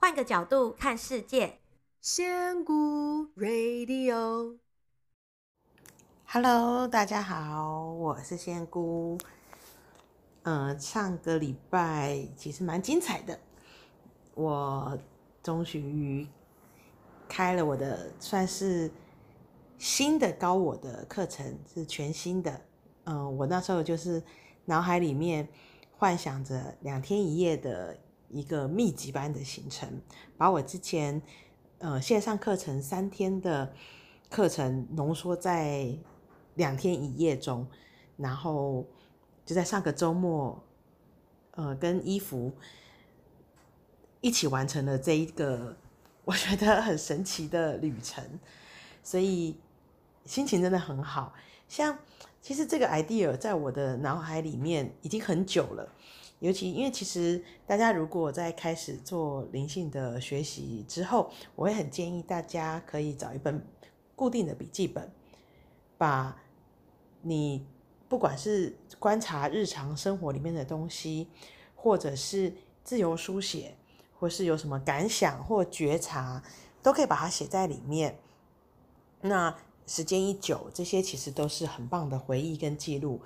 换个角度看世界，仙姑 Radio，Hello，大家好，我是仙姑。嗯、上个礼拜其实蛮精彩的，我终于开了我的算是新的高我的课程，是全新的。嗯、我那时候就是脑海里面幻想着两天一夜的。一个密集班的行程，把我之前呃线上课程三天的课程浓缩在两天一夜中，然后就在上个周末，呃，跟衣服一起完成了这一个我觉得很神奇的旅程，所以心情真的很好。像其实这个 idea 在我的脑海里面已经很久了。尤其因为其实大家如果在开始做灵性的学习之后，我会很建议大家可以找一本固定的笔记本，把你不管是观察日常生活里面的东西，或者是自由书写，或是有什么感想或觉察，都可以把它写在里面。那时间一久，这些其实都是很棒的回忆跟记录。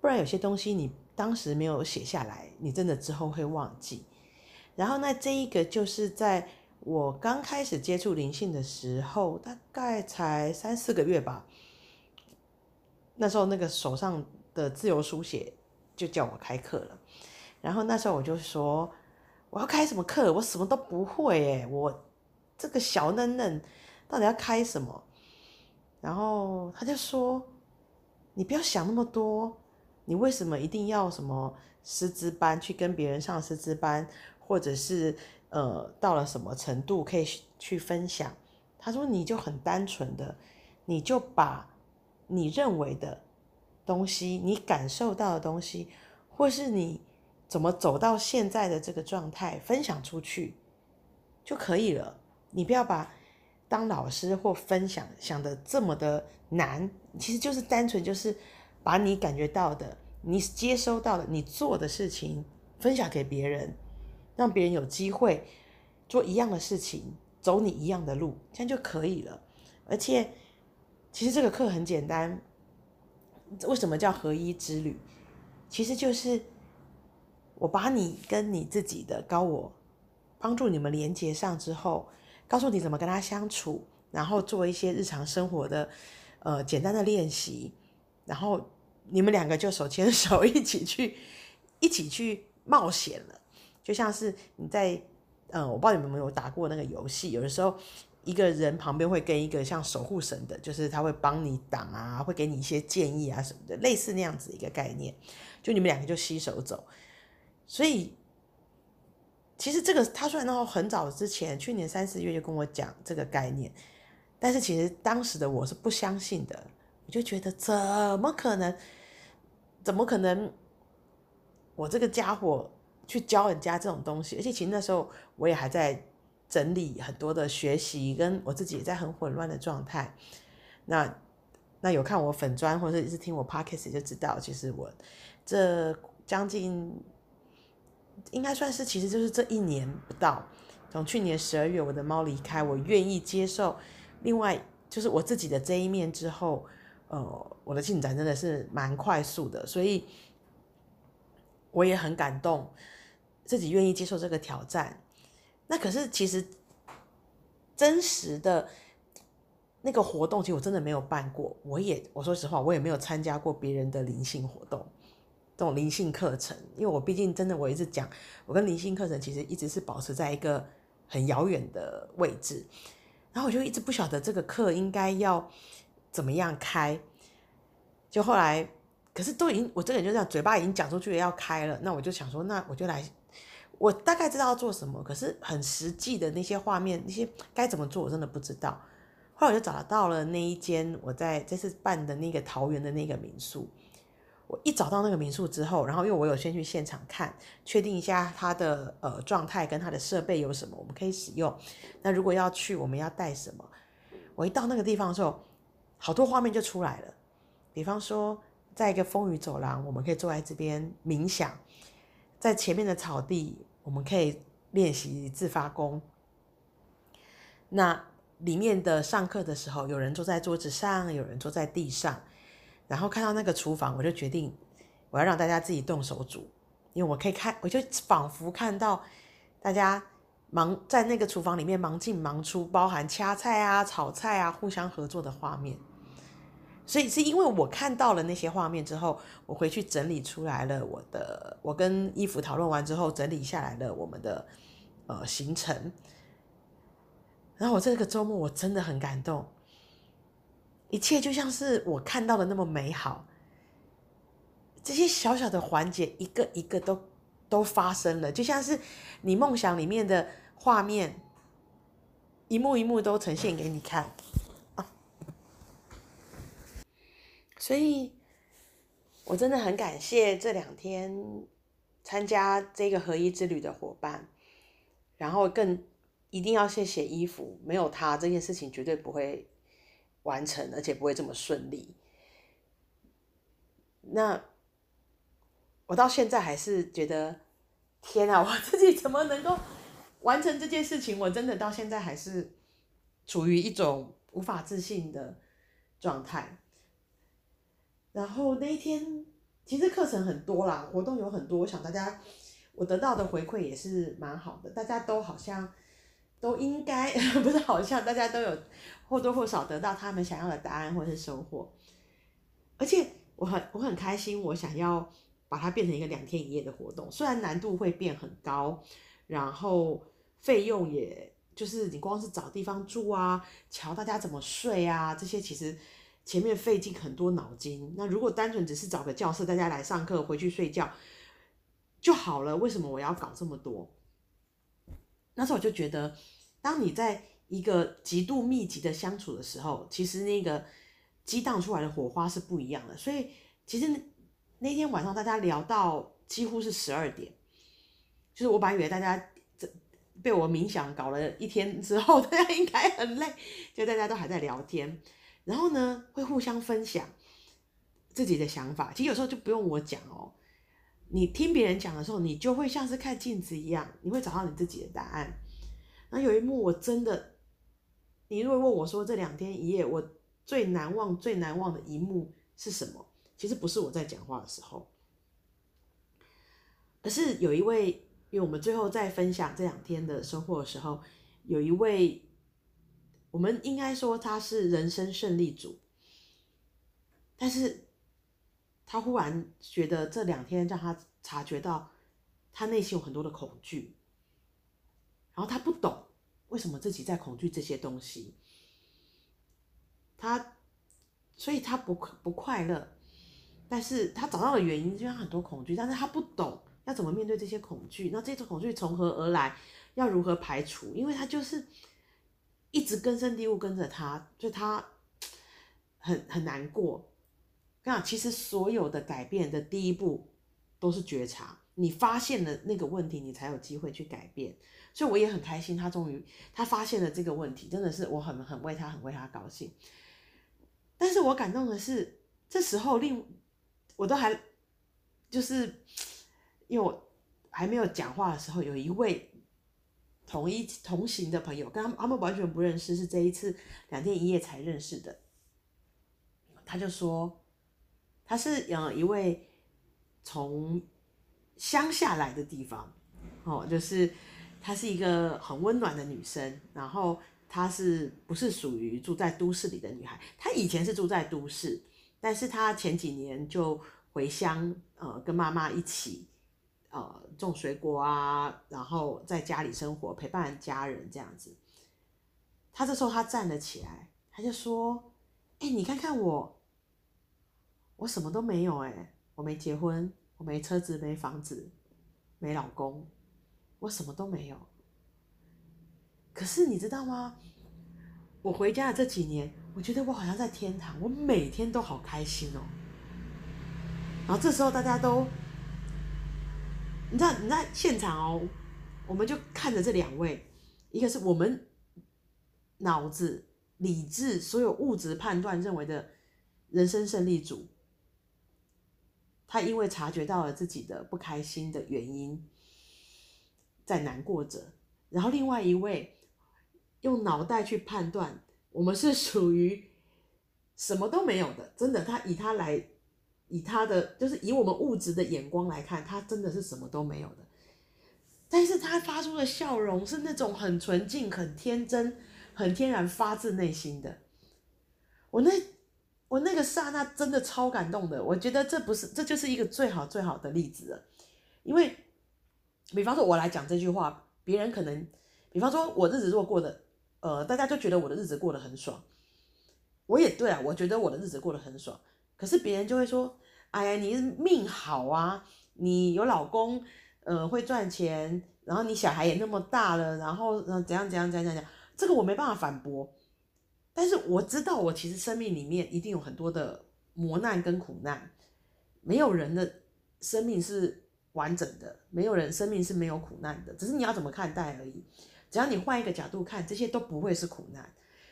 不然有些东西你。当时没有写下来，你真的之后会忘记。然后那这一个就是在我刚开始接触灵性的时候，大概才三四个月吧。那时候那个手上的自由书写就叫我开课了。然后那时候我就说我要开什么课？我什么都不会诶，我这个小嫩嫩到底要开什么？然后他就说你不要想那么多。你为什么一定要什么师资班去跟别人上师资班，或者是呃到了什么程度可以去分享？他说你就很单纯的，你就把你认为的东西，你感受到的东西，或是你怎么走到现在的这个状态分享出去就可以了。你不要把当老师或分享想得这么的难，其实就是单纯就是。把你感觉到的、你接收到的、你做的事情分享给别人，让别人有机会做一样的事情，走你一样的路，这样就可以了。而且，其实这个课很简单。为什么叫合一之旅？其实就是我把你跟你自己的高我帮助你们连接上之后，告诉你怎么跟他相处，然后做一些日常生活的呃简单的练习，然后。你们两个就手牵手一起去，一起去冒险了，就像是你在，嗯，我不知道你们有没有打过那个游戏，有的时候一个人旁边会跟一个像守护神的，就是他会帮你挡啊，会给你一些建议啊什么的，类似那样子一个概念，就你们两个就携手走。所以其实这个他虽然那很早之前，去年三四月就跟我讲这个概念，但是其实当时的我是不相信的，我就觉得怎么可能？怎么可能？我这个家伙去教人家这种东西，而且其实那时候我也还在整理很多的学习，跟我自己也在很混乱的状态。那那有看我粉砖或者是一直听我 podcast 就知道，其实我这将近应该算是，其实就是这一年不到，从去年十二月我的猫离开，我愿意接受另外就是我自己的这一面之后。呃，我的进展真的是蛮快速的，所以我也很感动，自己愿意接受这个挑战。那可是其实真实的那个活动，其实我真的没有办过。我也我说实话，我也没有参加过别人的灵性活动，这种灵性课程。因为我毕竟真的，我一直讲，我跟灵性课程其实一直是保持在一个很遥远的位置。然后我就一直不晓得这个课应该要。怎么样开？就后来，可是都已经，我这个人就这样，嘴巴已经讲出去要开了。那我就想说，那我就来，我大概知道要做什么，可是很实际的那些画面，那些该怎么做，我真的不知道。后来我就找到了那一间我在这次办的那个桃园的那个民宿。我一找到那个民宿之后，然后因为我有先去现场看，确定一下它的呃状态跟它的设备有什么，我们可以使用。那如果要去，我们要带什么？我一到那个地方的时候。好多画面就出来了，比方说，在一个风雨走廊，我们可以坐在这边冥想；在前面的草地，我们可以练习自发功。那里面的上课的时候，有人坐在桌子上，有人坐在地上，然后看到那个厨房，我就决定我要让大家自己动手煮，因为我可以看，我就仿佛看到大家忙在那个厨房里面忙进忙出，包含掐菜啊、炒菜啊、互相合作的画面。所以是因为我看到了那些画面之后，我回去整理出来了我的，我跟衣服讨论完之后整理下来了我们的呃行程。然后我这个周末我真的很感动，一切就像是我看到的那么美好。这些小小的环节一个一个都都发生了，就像是你梦想里面的画面，一幕一幕都呈现给你看。所以，我真的很感谢这两天参加这个合一之旅的伙伴，然后更一定要谢谢衣服，没有他这件事情绝对不会完成，而且不会这么顺利。那我到现在还是觉得，天啊，我自己怎么能够完成这件事情？我真的到现在还是处于一种无法置信的状态。然后那一天，其实课程很多啦，活动有很多，我想大家我得到的回馈也是蛮好的，大家都好像都应该 不是好像大家都有或多或少得到他们想要的答案或是收获，而且我很我很开心，我想要把它变成一个两天一夜的活动，虽然难度会变很高，然后费用也就是你光是找地方住啊，瞧大家怎么睡啊，这些其实。前面费尽很多脑筋，那如果单纯只是找个教室，大家来上课，回去睡觉就好了。为什么我要搞这么多？那时候我就觉得，当你在一个极度密集的相处的时候，其实那个激荡出来的火花是不一样的。所以其实那天晚上大家聊到几乎是十二点，就是我本来以为大家这被我冥想搞了一天之后，大家应该很累，就大家都还在聊天。然后呢，会互相分享自己的想法。其实有时候就不用我讲哦，你听别人讲的时候，你就会像是看镜子一样，你会找到你自己的答案。那有一幕我真的，你如果问我说这两天一夜我最难忘、最难忘的一幕是什么？其实不是我在讲话的时候，而是有一位，因为我们最后在分享这两天的收获的时候，有一位。我们应该说他是人生胜利组，但是他忽然觉得这两天让他察觉到他内心有很多的恐惧，然后他不懂为什么自己在恐惧这些东西，他所以他不不快乐，但是他找到了原因，就像很多恐惧，但是他不懂要怎么面对这些恐惧，那这种恐惧从何而来，要如何排除？因为他就是。一直根深蒂固跟着他，就他很很难过。那其实所有的改变的第一步都是觉察，你发现了那个问题，你才有机会去改变。所以我也很开心，他终于他发现了这个问题，真的是我很很为他很为他高兴。但是我感动的是，这时候令我都还就是因为我还没有讲话的时候，有一位。同一同行的朋友，跟他们他们完全不认识，是这一次两天一夜才认识的。他就说，他是嗯一位从乡下来的地方，哦，就是她是一个很温暖的女生，然后她是不是属于住在都市里的女孩？她以前是住在都市，但是她前几年就回乡，呃，跟妈妈一起。呃，种水果啊，然后在家里生活，陪伴家人这样子。他这时候他站了起来，他就说：“哎，你看看我，我什么都没有哎，我没结婚，我没车子，没房子，没老公，我什么都没有。可是你知道吗？我回家的这几年，我觉得我好像在天堂，我每天都好开心哦。然后这时候大家都。”你知道你在现场哦，我们就看着这两位，一个是我们脑子、理智、所有物质判断认为的人生胜利组，他因为察觉到了自己的不开心的原因，在难过着，然后另外一位用脑袋去判断，我们是属于什么都没有的。真的，他以他来，以他的就是以我们物质的眼光来看，他真的是什么都没有的。但是他发出的笑容是那种很纯净、很天真、很天然、发自内心的。我那我那个刹那真的超感动的。我觉得这不是，这就是一个最好最好的例子了，因为。比方说，我来讲这句话，别人可能，比方说，我日子如果过得，呃，大家就觉得我的日子过得很爽，我也对啊，我觉得我的日子过得很爽，可是别人就会说，哎呀，你命好啊，你有老公，呃，会赚钱，然后你小孩也那么大了，然后，呃，怎样怎样怎样怎样，这个我没办法反驳，但是我知道，我其实生命里面一定有很多的磨难跟苦难，没有人的生命是。完整的，没有人生命是没有苦难的，只是你要怎么看待而已。只要你换一个角度看，这些都不会是苦难。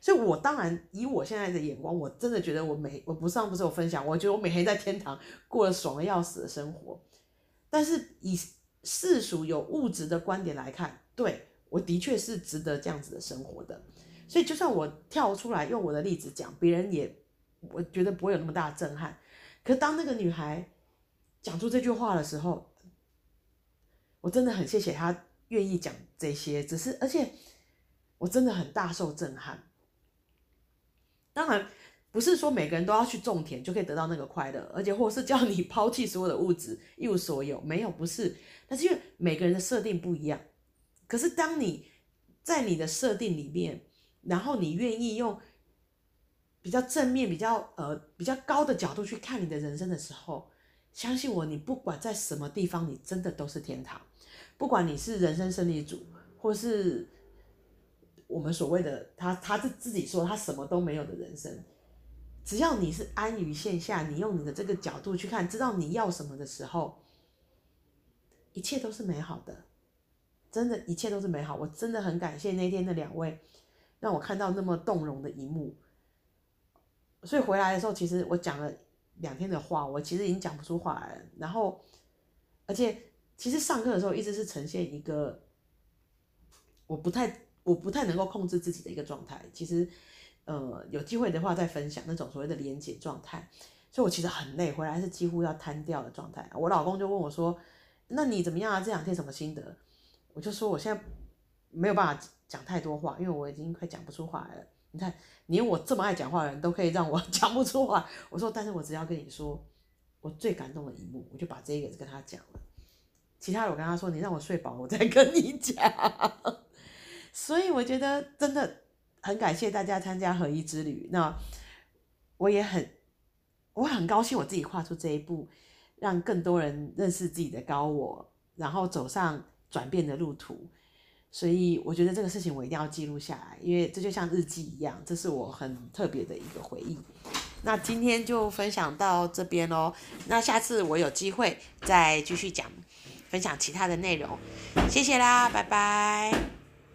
所以，我当然以我现在的眼光，我真的觉得我每我不上不是有分享，我觉得我每天在天堂过了爽的要死的生活。但是以世俗有物质的观点来看，对，我的确是值得这样子的生活的。所以，就算我跳出来用我的例子讲，别人也我觉得不会有那么大的震撼。可当那个女孩讲出这句话的时候，我真的很谢谢他愿意讲这些，只是而且我真的很大受震撼。当然不是说每个人都要去种田就可以得到那个快乐，而且或是叫你抛弃所有的物质一无所有，没有不是。但是因为每个人的设定不一样，可是当你在你的设定里面，然后你愿意用比较正面、比较呃比较高的角度去看你的人生的时候，相信我，你不管在什么地方，你真的都是天堂。不管你是人生胜利组，或是我们所谓的他，他是自己说他什么都没有的人生，只要你是安于现下，你用你的这个角度去看，知道你要什么的时候，一切都是美好的，真的，一切都是美好。我真的很感谢那天的两位，让我看到那么动容的一幕。所以回来的时候，其实我讲了两天的话，我其实已经讲不出话来了。然后，而且。其实上课的时候一直是呈现一个我不太我不太能够控制自己的一个状态。其实，呃，有机会的话再分享那种所谓的连结状态。所以我其实很累，回来是几乎要瘫掉的状态。我老公就问我说：“那你怎么样啊？这两天什么心得？”我就说：“我现在没有办法讲太多话，因为我已经快讲不出话来了。你看，连我这么爱讲话的人都可以让我 讲不出话。”我说：“但是我只要跟你说，我最感动的一幕，我就把这个跟他讲了。”其他的我跟他说，你让我睡饱，我再跟你讲。所以我觉得真的很感谢大家参加合一之旅。那我也很，我很高兴我自己跨出这一步，让更多人认识自己的高我，然后走上转变的路途。所以我觉得这个事情我一定要记录下来，因为这就像日记一样，这是我很特别的一个回忆。那今天就分享到这边喽。那下次我有机会再继续讲。分享其他的内容，谢谢啦，拜拜。